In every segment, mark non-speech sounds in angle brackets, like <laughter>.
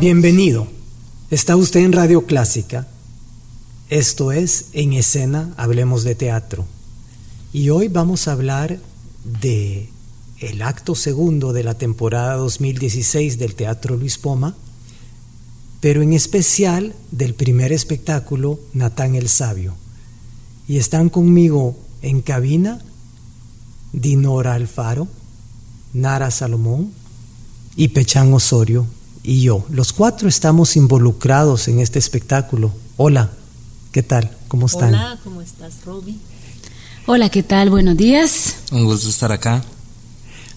Bienvenido. Está usted en Radio Clásica. Esto es En Escena, Hablemos de Teatro. Y hoy vamos a hablar de el acto segundo de la temporada 2016 del Teatro Luis Poma, pero en especial del primer espectáculo Natán el Sabio. Y están conmigo en cabina Dinora Alfaro, Nara Salomón y Pechán Osorio y yo. Los cuatro estamos involucrados en este espectáculo. Hola, ¿qué tal? ¿Cómo están? Hola, ¿cómo estás, Roby? Hola, ¿qué tal? Buenos días. Un gusto estar acá.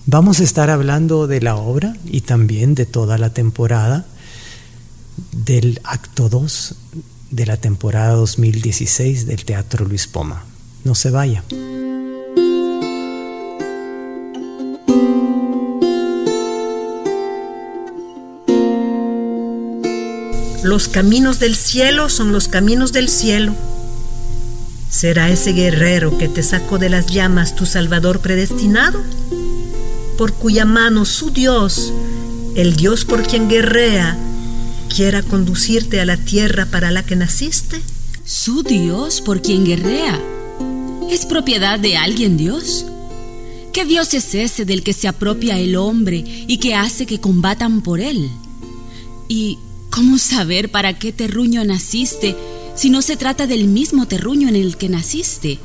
Vamos a estar hablando de la obra y también de toda la temporada del acto 2 de la temporada 2016 del Teatro Luis Poma. No se vaya. Los caminos del cielo son los caminos del cielo. ¿Será ese guerrero que te sacó de las llamas tu Salvador predestinado? Por cuya mano su Dios, el Dios por quien guerrea, quiera conducirte a la tierra para la que naciste? ¿Su Dios por quien guerrea? ¿Es propiedad de alguien Dios? ¿Qué Dios es ese del que se apropia el hombre y que hace que combatan por él? ¿Y ¿Cómo saber para qué terruño naciste si no se trata del mismo terruño en el que naciste?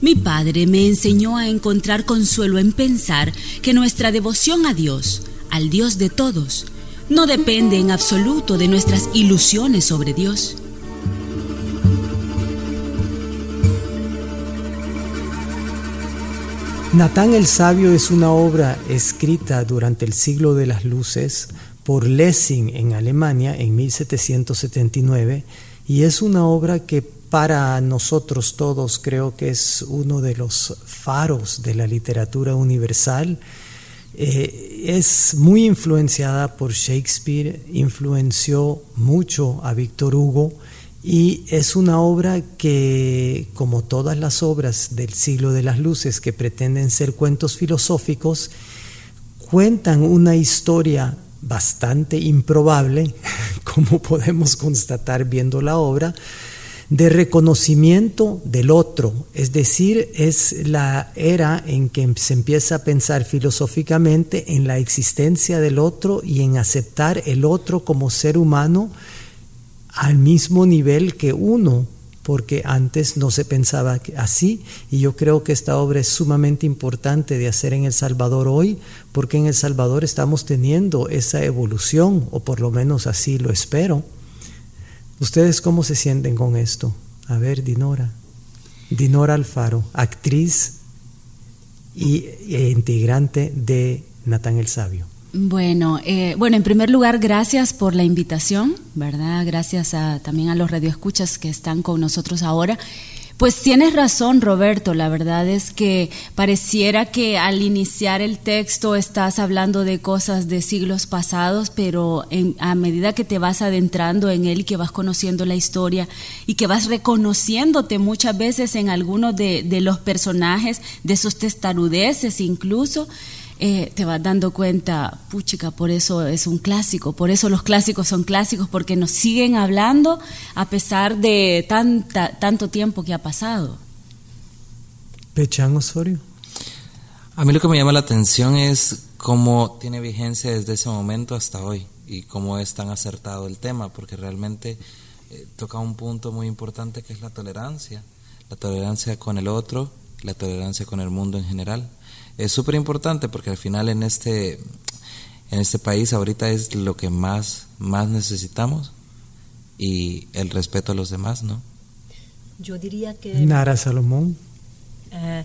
Mi padre me enseñó a encontrar consuelo en pensar que nuestra devoción a Dios, al Dios de todos, no depende en absoluto de nuestras ilusiones sobre Dios. Natán el Sabio es una obra escrita durante el siglo de las luces por Lessing en Alemania en 1779 y es una obra que para nosotros todos creo que es uno de los faros de la literatura universal. Eh, es muy influenciada por Shakespeare, influenció mucho a Víctor Hugo y es una obra que, como todas las obras del siglo de las luces que pretenden ser cuentos filosóficos, cuentan una historia bastante improbable, <laughs> como podemos constatar viendo la obra, de reconocimiento del otro, es decir, es la era en que se empieza a pensar filosóficamente en la existencia del otro y en aceptar el otro como ser humano al mismo nivel que uno porque antes no se pensaba así y yo creo que esta obra es sumamente importante de hacer en El Salvador hoy, porque en El Salvador estamos teniendo esa evolución, o por lo menos así lo espero. ¿Ustedes cómo se sienten con esto? A ver, Dinora. Dinora Alfaro, actriz y, e integrante de Natán el Sabio. Bueno, eh, bueno, en primer lugar, gracias por la invitación, ¿verdad? Gracias a, también a los radioescuchas que están con nosotros ahora. Pues tienes razón, Roberto. La verdad es que pareciera que al iniciar el texto estás hablando de cosas de siglos pasados, pero a medida que te vas adentrando en él y que vas conociendo la historia y que vas reconociéndote muchas veces en algunos de, de los personajes, de sus testarudeces incluso, eh, te vas dando cuenta, puchica, por eso es un clásico, por eso los clásicos son clásicos, porque nos siguen hablando a pesar de tanta, tanto tiempo que ha pasado. Pechan Osorio. A mí lo que me llama la atención es cómo tiene vigencia desde ese momento hasta hoy y cómo es tan acertado el tema, porque realmente eh, toca un punto muy importante que es la tolerancia, la tolerancia con el otro, la tolerancia con el mundo en general es súper importante porque al final en este, en este país ahorita es lo que más, más necesitamos y el respeto a los demás, ¿no? Yo diría que... Nara Salomón. Eh,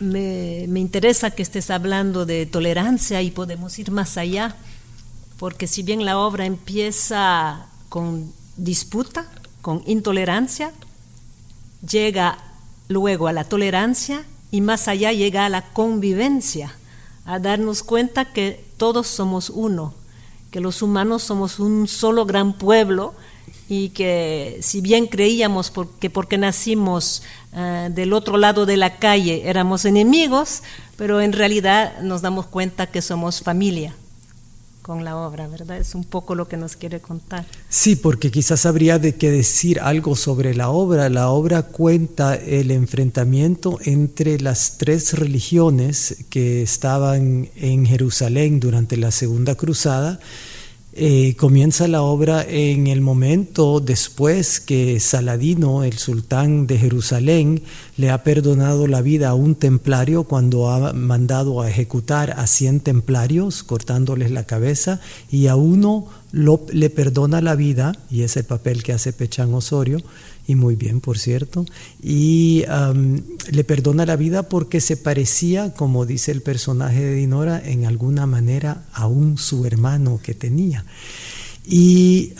me, me, interesa que estés hablando de tolerancia y podemos ir más allá, porque si bien la obra empieza con disputa, con intolerancia, llega luego a la tolerancia y más allá llega a la convivencia, a darnos cuenta que todos somos uno, que los humanos somos un solo gran pueblo y que si bien creíamos que porque nacimos uh, del otro lado de la calle éramos enemigos, pero en realidad nos damos cuenta que somos familia con la obra, ¿verdad? Es un poco lo que nos quiere contar. Sí, porque quizás habría de que decir algo sobre la obra. La obra cuenta el enfrentamiento entre las tres religiones que estaban en Jerusalén durante la Segunda Cruzada eh, comienza la obra en el momento después que Saladino, el sultán de Jerusalén, le ha perdonado la vida a un templario cuando ha mandado a ejecutar a 100 templarios, cortándoles la cabeza, y a uno le perdona la vida, y es el papel que hace Pechán Osorio, y muy bien, por cierto, y le perdona la vida porque se parecía, como dice el personaje de Dinora, en alguna manera a un su hermano que tenía. Y,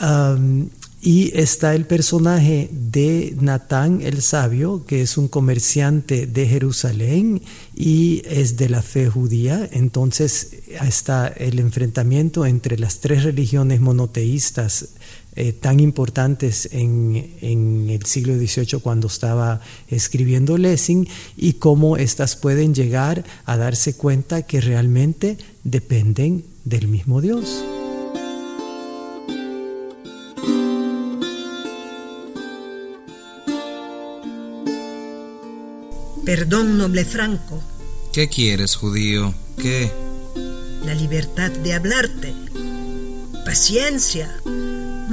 y está el personaje de Natán el Sabio, que es un comerciante de Jerusalén y es de la fe judía. Entonces está el enfrentamiento entre las tres religiones monoteístas eh, tan importantes en, en, el siglo XVIII cuando estaba escribiendo Lessing y cómo éstas pueden llegar a darse cuenta que realmente dependen del mismo Dios. Perdón, noble Franco. ¿Qué quieres, judío? ¿Qué? La libertad de hablarte. Paciencia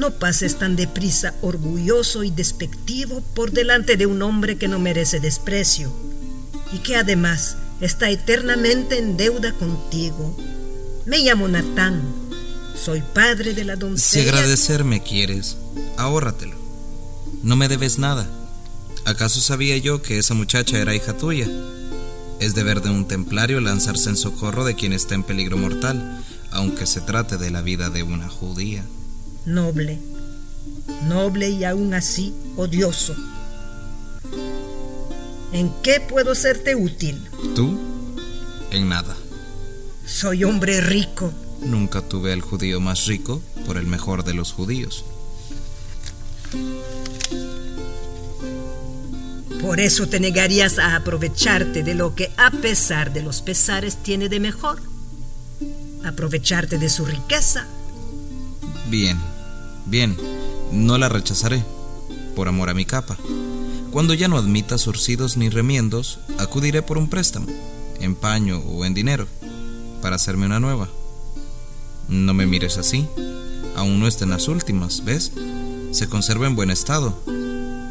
no pases tan deprisa, orgulloso y despectivo, por delante de un hombre que no merece desprecio y que además está eternamente en deuda contigo. Me llamo Natán, soy padre de la doncella. Si agradecerme quieres, ahórratelo. No me debes nada. ¿Acaso sabía yo que esa muchacha era hija tuya? Es deber de un templario lanzarse en socorro de quien está en peligro mortal, aunque se trate de la vida de una judía noble, noble y aún así odioso. ¿En qué puedo serte útil? ¿Tú? En nada. Soy hombre rico. Nunca tuve al judío más rico por el mejor de los judíos. Por eso te negarías a aprovecharte de lo que a pesar de los pesares tiene de mejor. Aprovecharte de su riqueza. Bien, Bien, no la rechazaré, por amor a mi capa. Cuando ya no admita surcidos ni remiendos, acudiré por un préstamo, en paño o en dinero, para hacerme una nueva. No me mires así, aún no está en las últimas, ¿ves? Se conserva en buen estado.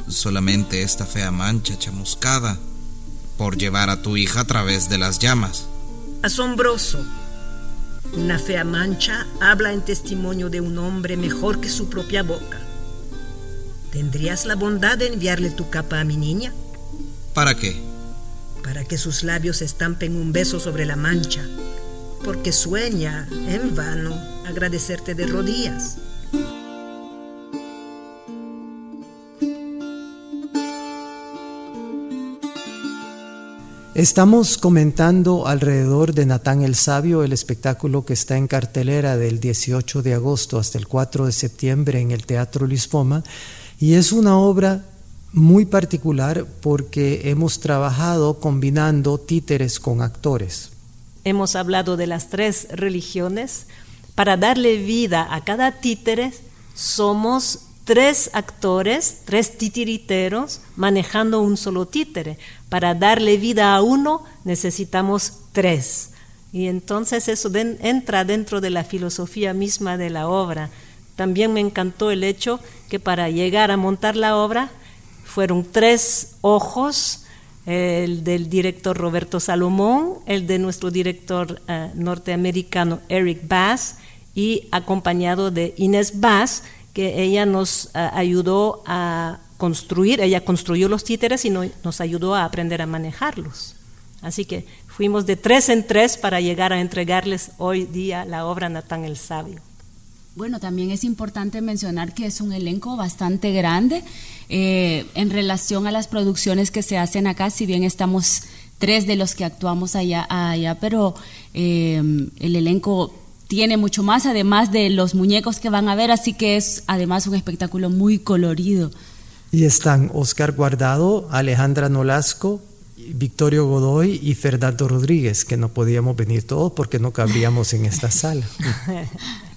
Solamente esta fea mancha chamuscada por llevar a tu hija a través de las llamas. Asombroso. Una fea mancha habla en testimonio de un hombre mejor que su propia boca. ¿Tendrías la bondad de enviarle tu capa a mi niña? ¿Para qué? Para que sus labios estampen un beso sobre la mancha, porque sueña, en vano, agradecerte de rodillas. Estamos comentando alrededor de Natán el Sabio, el espectáculo que está en cartelera del 18 de agosto hasta el 4 de septiembre en el Teatro Lispoma, y es una obra muy particular porque hemos trabajado combinando títeres con actores. Hemos hablado de las tres religiones. Para darle vida a cada títere, somos tres actores, tres titiriteros, manejando un solo títere. Para darle vida a uno necesitamos tres. Y entonces eso entra dentro de la filosofía misma de la obra. También me encantó el hecho que para llegar a montar la obra fueron tres ojos el del director Roberto Salomón, el de nuestro director eh, norteamericano Eric Bass y acompañado de Inés Bass, que ella nos eh, ayudó a construir, ella construyó los títeres y nos ayudó a aprender a manejarlos. Así que fuimos de tres en tres para llegar a entregarles hoy día la obra Natán el Sabio. Bueno, también es importante mencionar que es un elenco bastante grande eh, en relación a las producciones que se hacen acá, si bien estamos tres de los que actuamos allá, allá pero eh, el elenco tiene mucho más, además de los muñecos que van a ver, así que es además un espectáculo muy colorido. Y están Oscar Guardado, Alejandra Nolasco, Victorio Godoy y Fernando Rodríguez, que no podíamos venir todos porque no cabríamos en esta sala. <laughs>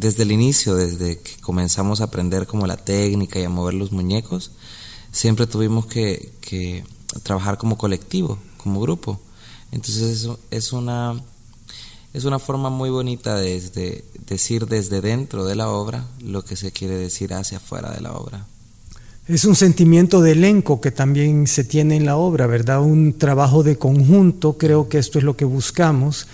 desde el inicio, desde que comenzamos a aprender como la técnica y a mover los muñecos, siempre tuvimos que, trabajar como colectivo, como grupo. Entonces eso es una, es una forma muy bonita de, decir desde dentro de la obra lo que se quiere decir hacia afuera de la obra. Es un sentimiento de elenco que también se tiene en la obra, ¿verdad? Un trabajo de conjunto, creo que esto es lo que buscamos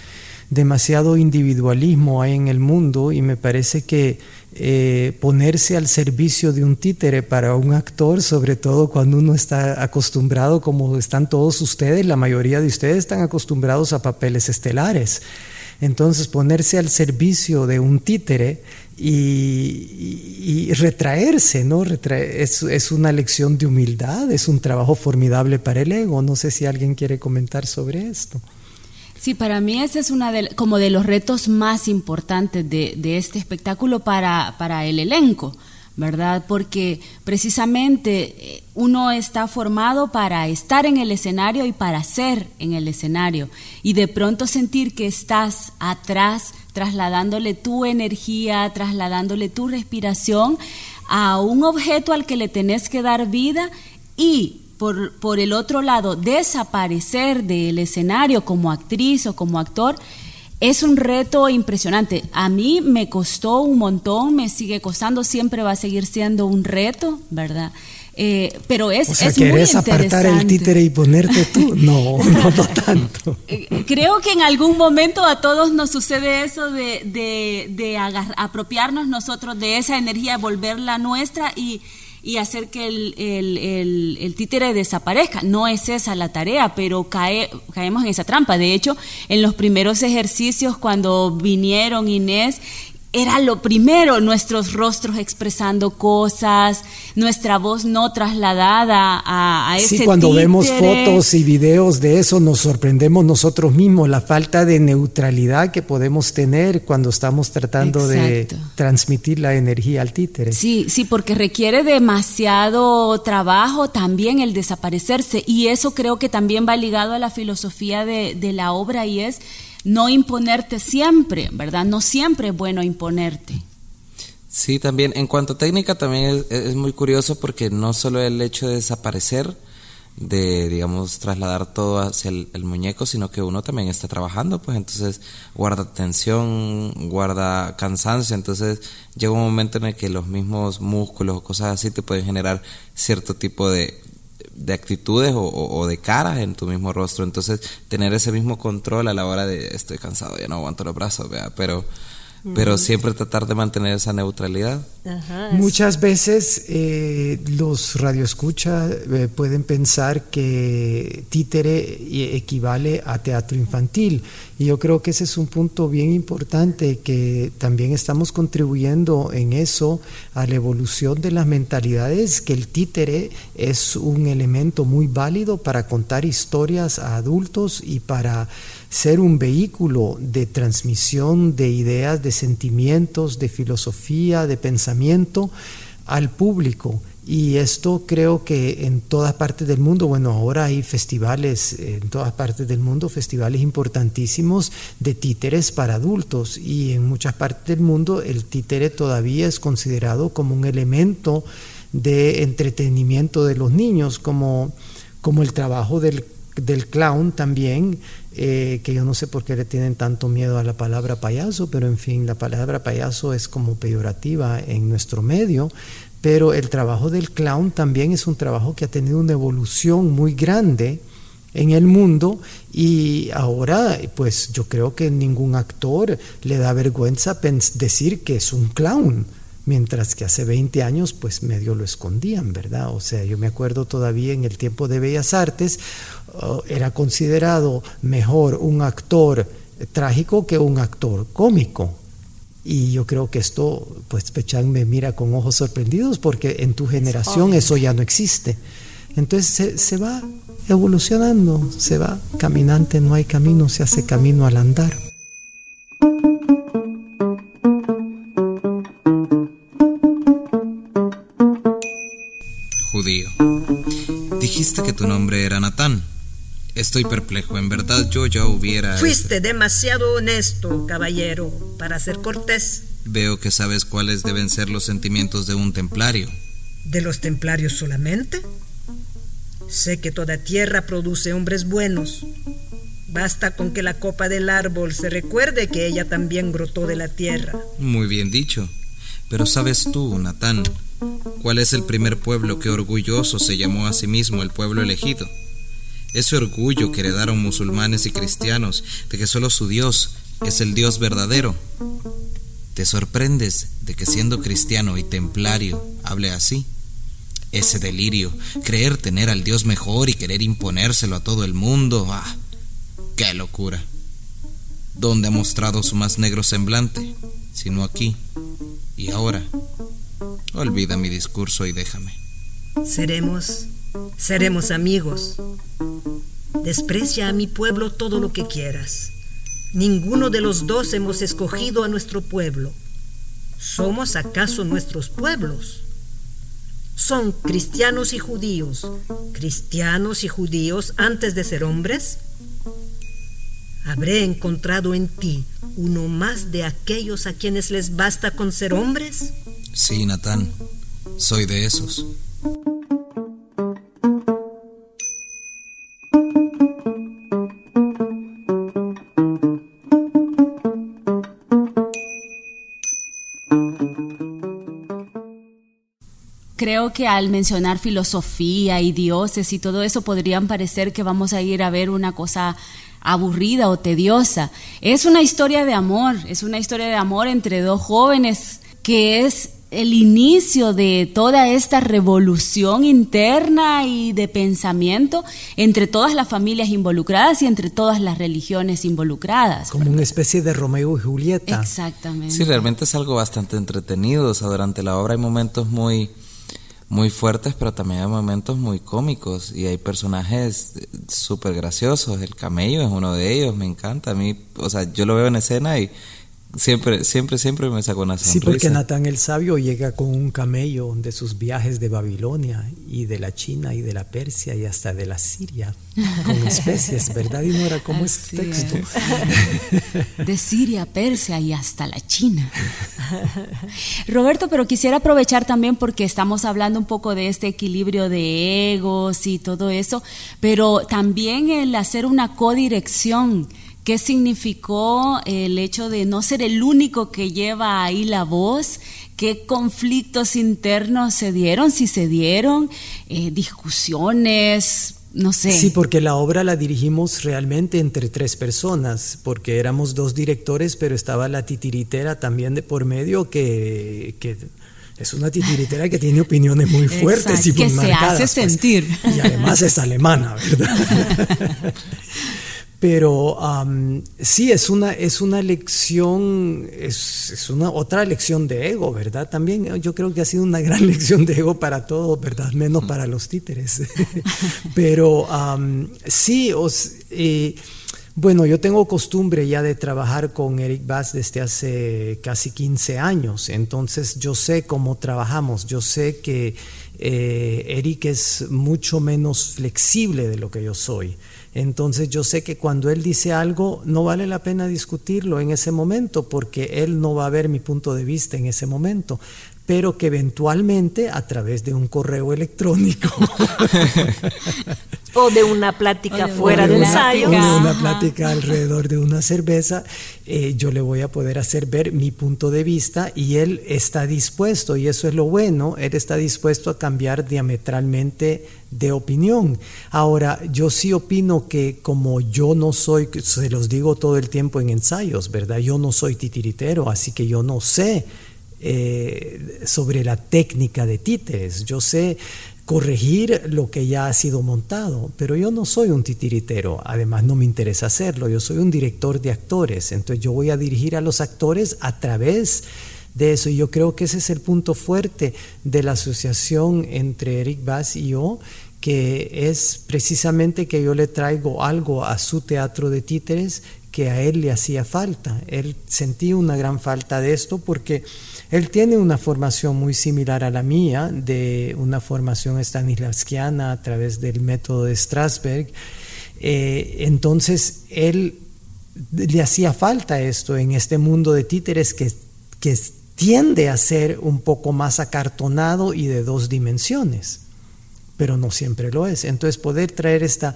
demasiado individualismo hay en el mundo y me parece que eh, ponerse al servicio de un títere para un actor, sobre todo cuando uno está acostumbrado, como están todos ustedes, la mayoría de ustedes están acostumbrados a papeles estelares. Entonces ponerse al servicio de un títere y, retraerse, ¿no? es, es, una lección de humildad, es un trabajo formidable para el ego. No sé si alguien quiere comentar sobre esto. Sí, para mí ese es uno de, como de los retos más importantes de, este espectáculo para, para, el elenco, ¿verdad? Porque precisamente eh, uno está formado para estar en el escenario y para ser en el escenario. Y de pronto sentir que estás atrás, trasladándole tu energía, trasladándole tu respiración a un objeto al que le tenés que dar vida y por, por el otro lado, desaparecer del escenario como actriz o como actor, es un reto impresionante. A mí me costó un montón, me sigue costando, siempre va a seguir siendo un reto, ¿verdad? Eh, pero es, o sea, es ¿querés apartar el títere y ponerte tú? <laughs> No, no, no tanto. Eh, creo que en algún momento a todos nos sucede eso de, de, de apropiarnos nosotros de esa energía, volverla nuestra y y hacer que el, el, el, títere desaparezca. No es esa la tarea, pero cae, caemos en esa trampa. De hecho, en los primeros ejercicios, cuando vinieron Inés era lo primero, nuestros rostros expresando cosas, nuestra voz no trasladada a, a ese Sí, cuando vemos fotos y videos de eso nos sorprendemos nosotros mismos, la falta de neutralidad que podemos tener cuando estamos tratando de transmitir la energía al títere. Sí, sí, porque requiere demasiado trabajo también el desaparecerse y eso creo que también va ligado a la filosofía de, de la obra y es no imponerte siempre, ¿verdad? No siempre es bueno imponerte. Sí, también en cuanto a técnica también es, muy curioso porque no solo el hecho de desaparecer, de digamos trasladar todo hacia el, muñeco, sino que uno también está trabajando, pues entonces guarda tensión, guarda cansancio, entonces llega un momento en el que los mismos músculos o cosas así te pueden generar cierto tipo de de actitudes o, de caras en tu mismo rostro. Entonces, tener ese mismo control a la hora de estoy cansado, ya no aguanto los brazos, ¿vea? pero pero siempre tratar de mantener esa neutralidad. Muchas veces eh, los radioescuchas eh, pueden pensar que títere equivale a teatro infantil y yo creo que ese es un punto bien importante que también estamos contribuyendo en eso a la evolución de las mentalidades, que el títere es un elemento muy válido para contar historias a adultos y para ser un vehículo de transmisión de ideas, de sentimientos, de filosofía, de pensamiento al público. Y esto creo que en todas partes del mundo, bueno, ahora hay festivales en todas partes del mundo, festivales importantísimos de títeres para adultos. Y en muchas partes del mundo el títere todavía es considerado como un elemento de entretenimiento de los niños, como, como el trabajo del, del clown también, eh, que yo no sé por qué le tienen tanto miedo a la palabra payaso, pero en fin, la palabra payaso es como peyorativa en nuestro medio, pero el trabajo del clown también es un trabajo que ha tenido una evolución muy grande en el mundo y ahora pues yo creo que ningún actor le da vergüenza decir que es un clown, mientras que hace 20 años pues medio lo escondían, ¿verdad? O sea, yo me acuerdo todavía en el tiempo de Bellas Artes oh, era considerado mejor un actor trágico que un actor cómico. Y yo creo que esto, pues Pechán me mira con ojos sorprendidos porque en tu generación eso ya no existe. Entonces se, va evolucionando, se va caminante, no hay camino, se hace camino al andar. Estoy perplejo, en verdad yo ya hubiera... Fuiste demasiado honesto, caballero, para ser cortés. Veo que sabes cuáles deben ser los sentimientos de un templario. ¿De los templarios solamente? Sé que toda tierra produce hombres buenos. Basta con que la copa del árbol se recuerde que ella también brotó de la tierra. Muy bien dicho. Pero sabes tú, Natán, cuál es el primer pueblo que orgulloso se llamó a sí mismo el pueblo elegido ese orgullo que heredaron musulmanes y cristianos de que solo su Dios es el Dios verdadero. ¿Te sorprendes de que siendo cristiano y templario hable así? Ese delirio, creer tener al Dios mejor y querer imponérselo a todo el mundo, ¡ah! ¡Qué locura! ¿Dónde ha mostrado su más negro semblante? Sino aquí. Y ahora. Olvida mi discurso y déjame. Seremos Seremos amigos. Desprecia a mi pueblo todo lo que quieras. Ninguno de los dos hemos escogido a nuestro pueblo. ¿Somos acaso nuestros pueblos? Son cristianos y judíos. ¿Cristianos y judíos antes de ser hombres? ¿Habré encontrado en ti uno más de aquellos a quienes les basta con ser hombres? Sí, Natán. Soy de esos. Creo que al mencionar filosofía y dioses y todo eso podrían parecer que vamos a ir a ver una cosa aburrida o tediosa. Es una historia de amor, es una historia de amor entre dos jóvenes que es el inicio de toda esta revolución interna y de pensamiento entre todas las familias involucradas y entre todas las religiones involucradas. Como una especie de Romeo y Julieta. Exactamente. Sí, realmente es algo bastante entretenido. O sea, durante la obra hay momentos muy muy fuertes, pero también hay momentos muy cómicos y hay personajes súper graciosos. El camello es uno de ellos, me encanta. A mí, o sea, yo lo veo en escena y siempre, siempre, siempre me saco una sonrisa. Sí, porque Natán el Sabio llega con un camello de sus viajes de Babilonia y de la China y de la Persia y hasta de la Siria, con <laughs> especies, ¿verdad, Y era como este texto? De Siria, Persia y hasta la China. Roberto, pero quisiera aprovechar también porque estamos hablando un poco de este equilibrio de egos y todo eso, pero también el hacer una codirección ¿Qué significó el hecho de no ser el único que lleva ahí la voz? ¿Qué conflictos internos se dieron? Si se dieron, eh, discusiones, no sé. Sí, porque la obra la dirigimos realmente entre tres personas, porque éramos dos directores, pero estaba la titiritera también de por medio que, es una titiritera que tiene opiniones muy <laughs> fuertes y muy que se hace pues. sentir. Y además es alemana, ¿verdad? <laughs> Pero sí, es una, es una lección, es, una otra lección de ego, ¿verdad? También yo creo que ha sido una gran <laughs> lección de ego para todos, ¿verdad? Menos para los títeres. <laughs> Pero sí, os, eh, bueno, yo tengo costumbre ya de trabajar con Eric Bass desde hace casi 15 años, entonces yo sé cómo trabajamos, yo sé que eh, Eric es mucho menos flexible de lo que yo soy. Entonces yo sé que cuando él dice algo no vale la pena discutirlo en ese momento porque él no va a ver mi punto de vista en ese momento pero que eventualmente a través de un correo electrónico <laughs> o de una plática fuera de, ensayo, o de una plática alrededor de una cerveza, eh, yo le voy a poder hacer ver mi punto de vista y él está dispuesto, y eso es lo bueno, él está dispuesto a cambiar diametralmente de opinión. Ahora, yo sí opino que como yo no soy, se los digo todo el tiempo en ensayos, ¿verdad? Yo no soy titiritero, así que yo no sé eh, sobre la técnica de títeres. Yo sé corregir lo que ya ha sido montado, pero yo no soy un titiritero, además no me interesa hacerlo, yo soy un director de actores, entonces yo voy a dirigir a los actores a través de eso y yo creo que ese es el punto fuerte de la asociación entre Eric Bass y yo, que es precisamente que yo le traigo algo a su teatro de títeres que a él le hacía falta. Él sentía una gran falta de esto porque él tiene una formación muy similar a la mía, de una formación stanislavskiana a través del método de Strasberg. Eh, entonces, él le hacía falta esto en este mundo de títeres que, que tiende a ser un poco más acartonado y de dos dimensiones, pero no siempre lo es. Entonces, poder traer esta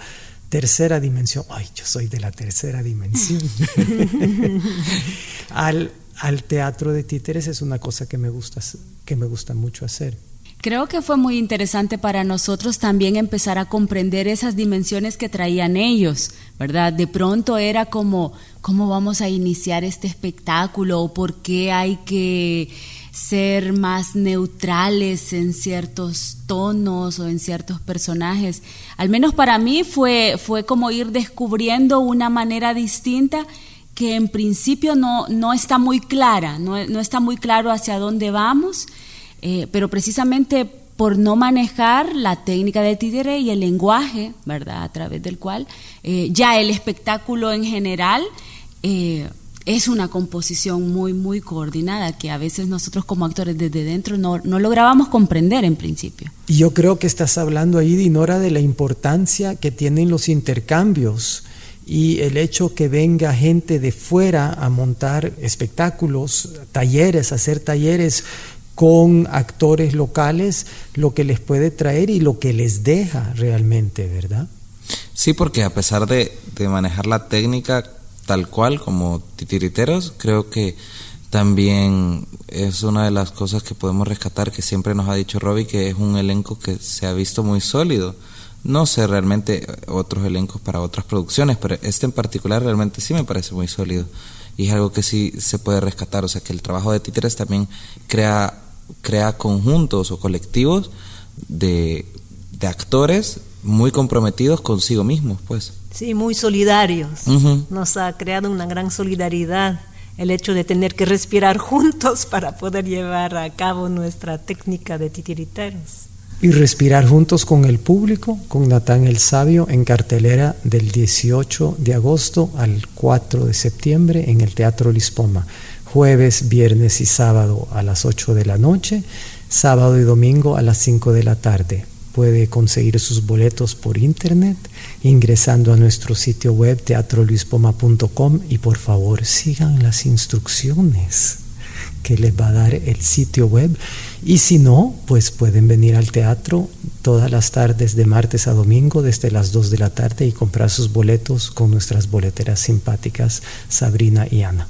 tercera dimensión, ay, yo soy de la tercera dimensión, <laughs> <laughs> al, al teatro de títeres es una cosa que me gusta, que me gusta mucho hacer. Creo que fue muy interesante para nosotros también empezar a comprender esas dimensiones que traían ellos, ¿verdad? De pronto era como, ¿cómo vamos a iniciar este espectáculo? ¿O por qué hay que ser más neutrales en ciertos tonos o en ciertos personajes? Al menos para mí fue, fue como ir descubriendo una manera distinta que en principio no, no está muy clara, no, está muy claro hacia dónde vamos, eh, pero precisamente por no manejar la técnica de títere y el lenguaje, ¿verdad? A través del cual eh, ya el espectáculo en general eh, es una composición muy, muy coordinada que a veces nosotros como actores desde dentro no, no lográbamos comprender en principio. Y yo creo que estás hablando ahí, Dinora, de la importancia que tienen los intercambios y el hecho que venga gente de fuera a montar espectáculos, talleres, hacer talleres con actores locales, lo que les puede traer y lo que les deja realmente, ¿verdad? Sí, porque a pesar de, manejar la técnica tal cual como titiriteros, creo que también es una de las cosas que podemos rescatar que siempre nos ha dicho Robbie, que es un elenco que se ha visto muy sólido no sé realmente otros elencos para otras producciones, pero este en particular realmente sí me parece muy sólido y es algo que sí se puede rescatar, o sea que el trabajo de títeres también crea, crea conjuntos o colectivos de, de actores muy comprometidos consigo mismos, pues. Sí, muy solidarios. Nos ha creado una gran solidaridad el hecho de tener que respirar <laughs> juntos para poder llevar a cabo nuestra técnica de titiriteros y respirar juntos con el público, con Natán el Sabio en cartelera del 18 de agosto al 4 de septiembre en el Teatro Lispoma, jueves, viernes y sábado a las 8 de la noche, sábado y domingo a las 5 de la tarde. Puede conseguir sus boletos por internet ingresando a nuestro sitio web teatrolispoma.com y por favor sigan las instrucciones que les va a dar el sitio web. Y si no, pues pueden venir al teatro todas las tardes de martes a domingo desde las 2 de la tarde y comprar sus boletos con nuestras boleteras simpáticas Sabrina y Ana.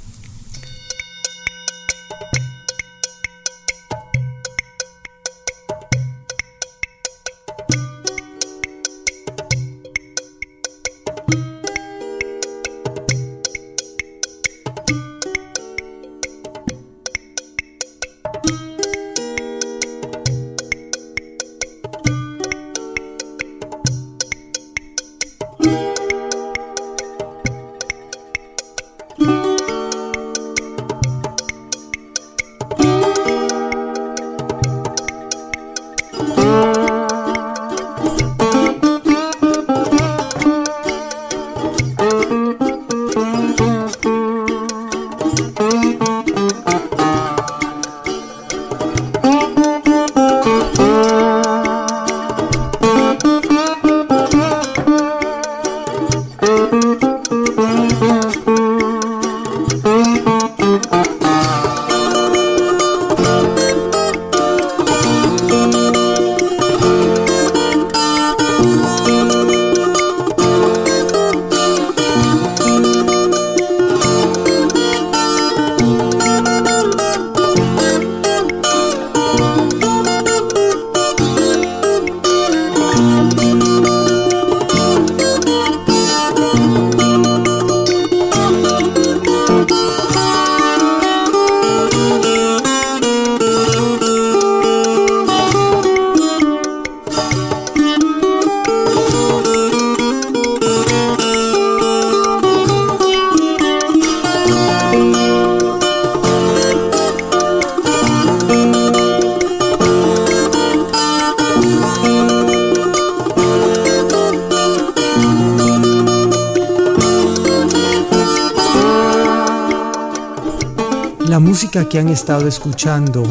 Que han estado escuchando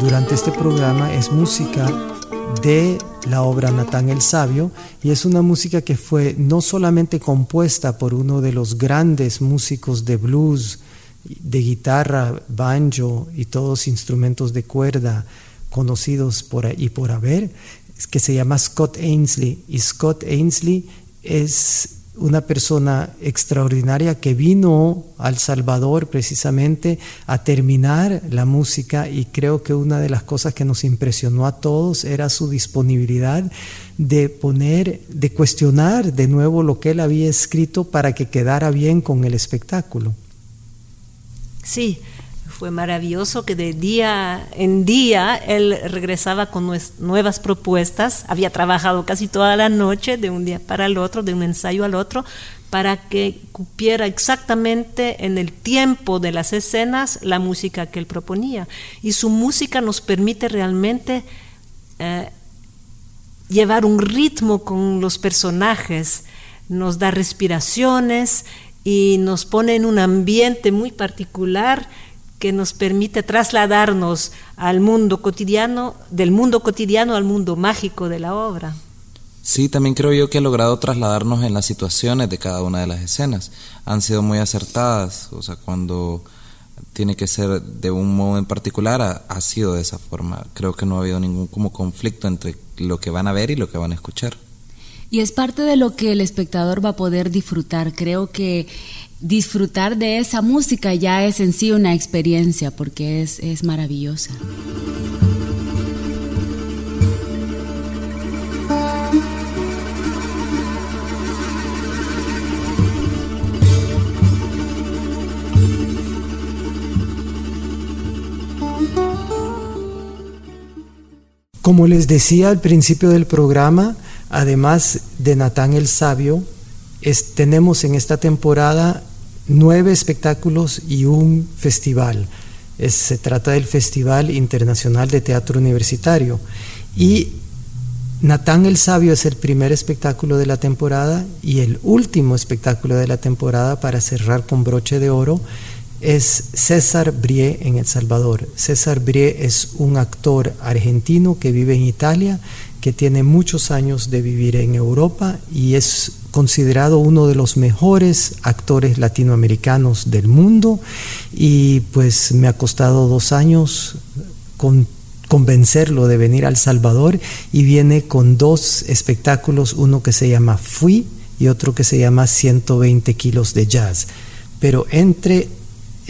durante este programa es música de la obra Natán el Sabio y es una música que fue no solamente compuesta por uno de los grandes músicos de blues, de guitarra, banjo y todos instrumentos de cuerda conocidos por ahí por haber, que se llama Scott Ainsley y Scott Ainsley es una persona extraordinaria que vino al Salvador precisamente a terminar la música y creo que una de las cosas que nos impresionó a todos era su disponibilidad de poner, de cuestionar de nuevo lo que él había escrito para que quedara bien con el espectáculo. Sí, fue maravilloso que de día en día él regresaba con nuevas propuestas. Había trabajado casi toda la noche, de un día para el otro, de un ensayo al otro, para que cupiera exactamente en el tiempo de las escenas la música que él proponía. Y su música nos permite realmente eh, llevar un ritmo con los personajes, nos da respiraciones y nos pone en un ambiente muy particular que nos permite trasladarnos al mundo cotidiano, del mundo cotidiano al mundo mágico de la obra. Sí, también creo yo que ha logrado trasladarnos en las situaciones de cada una de las escenas. Han sido muy acertadas, o sea, cuando tiene que ser de un modo en particular, ha, ha sido de esa forma. Creo que no ha habido ningún como conflicto entre lo que van a ver y lo que van a escuchar. Y es parte de lo que el espectador va a poder disfrutar. Creo que disfrutar de esa música ya es en sí una experiencia porque es, es maravillosa. Como les decía al principio del programa, además de Natán el Sabio, tenemos en esta temporada nueve espectáculos y un festival. se trata del Festival Internacional de Teatro Universitario. Y Natán el Sabio es el primer espectáculo de la temporada y el último espectáculo de la temporada para cerrar con broche de oro es César Brie en El Salvador. César Brie es un actor argentino que vive en Italia, que tiene muchos años de vivir en Europa y es considerado uno de los mejores actores latinoamericanos del mundo y pues me ha costado dos años convencerlo de venir al Salvador y viene con dos espectáculos, uno que se llama Fui y otro que se llama 120 kilos de jazz. Pero entre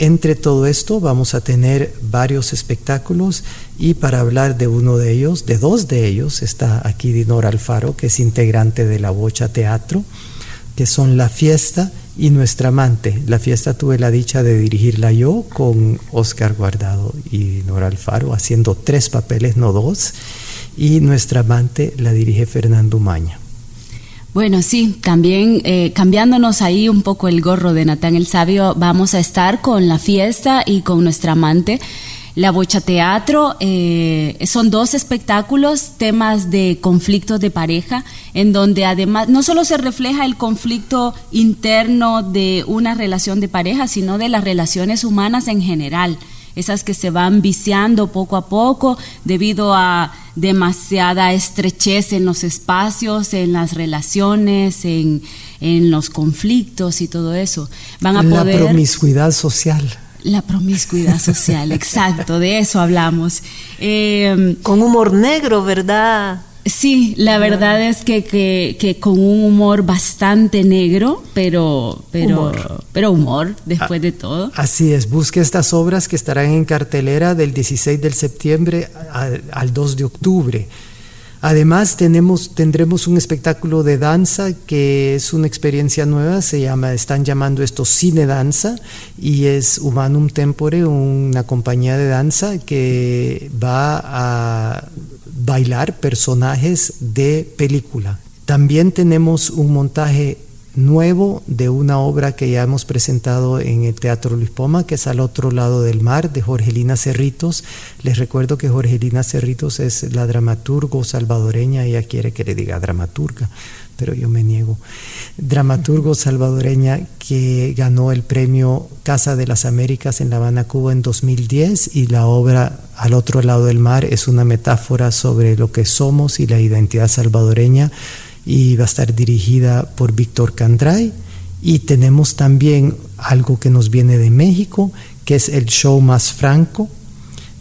entre todo esto vamos a tener varios espectáculos y para hablar de uno de ellos, de dos de ellos, está aquí Dinora Alfaro, que es integrante de la Bocha Teatro, que son La Fiesta y Nuestra Amante. La Fiesta tuve la dicha de dirigirla yo con Oscar Guardado y Dinora Alfaro, haciendo tres papeles, no dos, y Nuestra Amante la dirige Fernando Maña. Bueno, sí, también eh, cambiándonos ahí un poco el gorro de Natán el Sabio, vamos a estar con la fiesta y con nuestra amante. La Bocha Teatro eh, son dos espectáculos, temas de conflictos de pareja, en donde además no solo se refleja el conflicto interno de una relación de pareja, sino de las relaciones humanas en general esas que se van viciando poco a poco debido a demasiada estrechez en los espacios, en las relaciones, en, los conflictos y todo eso. Van a la promiscuidad social. La promiscuidad social, <laughs> exacto, de eso hablamos. Eh, Con humor negro, ¿verdad? Sí, la verdad es que, que, con un humor bastante negro, pero, pero, humor. pero humor después de todo. Así es, busque estas obras que estarán en cartelera del 16 de septiembre al, 2 de octubre. Además tenemos, tendremos un espectáculo de danza que es una experiencia nueva, se llama, están llamando esto cine danza y es Humanum Tempore, una compañía de danza que va a bailar personajes de película. También tenemos un montaje nuevo de una obra que ya hemos presentado en el Teatro Luis Poma, que es Al otro lado del mar, de Jorgelina Cerritos. Les recuerdo que Jorgelina Cerritos es la dramaturgo salvadoreña, ella quiere que le diga dramaturga, pero yo me niego. dramaturgo salvadoreña que ganó el premio Casa de las Américas en La Habana, Cuba en 2010 y la obra Al otro lado del mar es una metáfora sobre lo que somos y la identidad salvadoreña y va a estar dirigida por Víctor Candray y tenemos también algo que nos viene de México que es el show más franco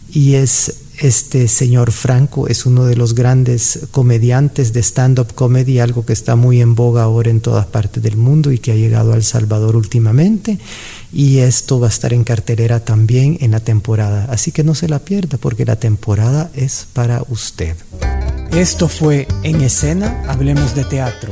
y es este señor Franco es uno de los grandes comediantes de stand-up comedy, algo que está muy en boga ahora en todas partes del mundo y que ha llegado a El Salvador últimamente. Y esto va a estar en cartelera también en la temporada. Así que no se la pierda porque la temporada es para usted. Esto fue En Escena, Hablemos de Teatro.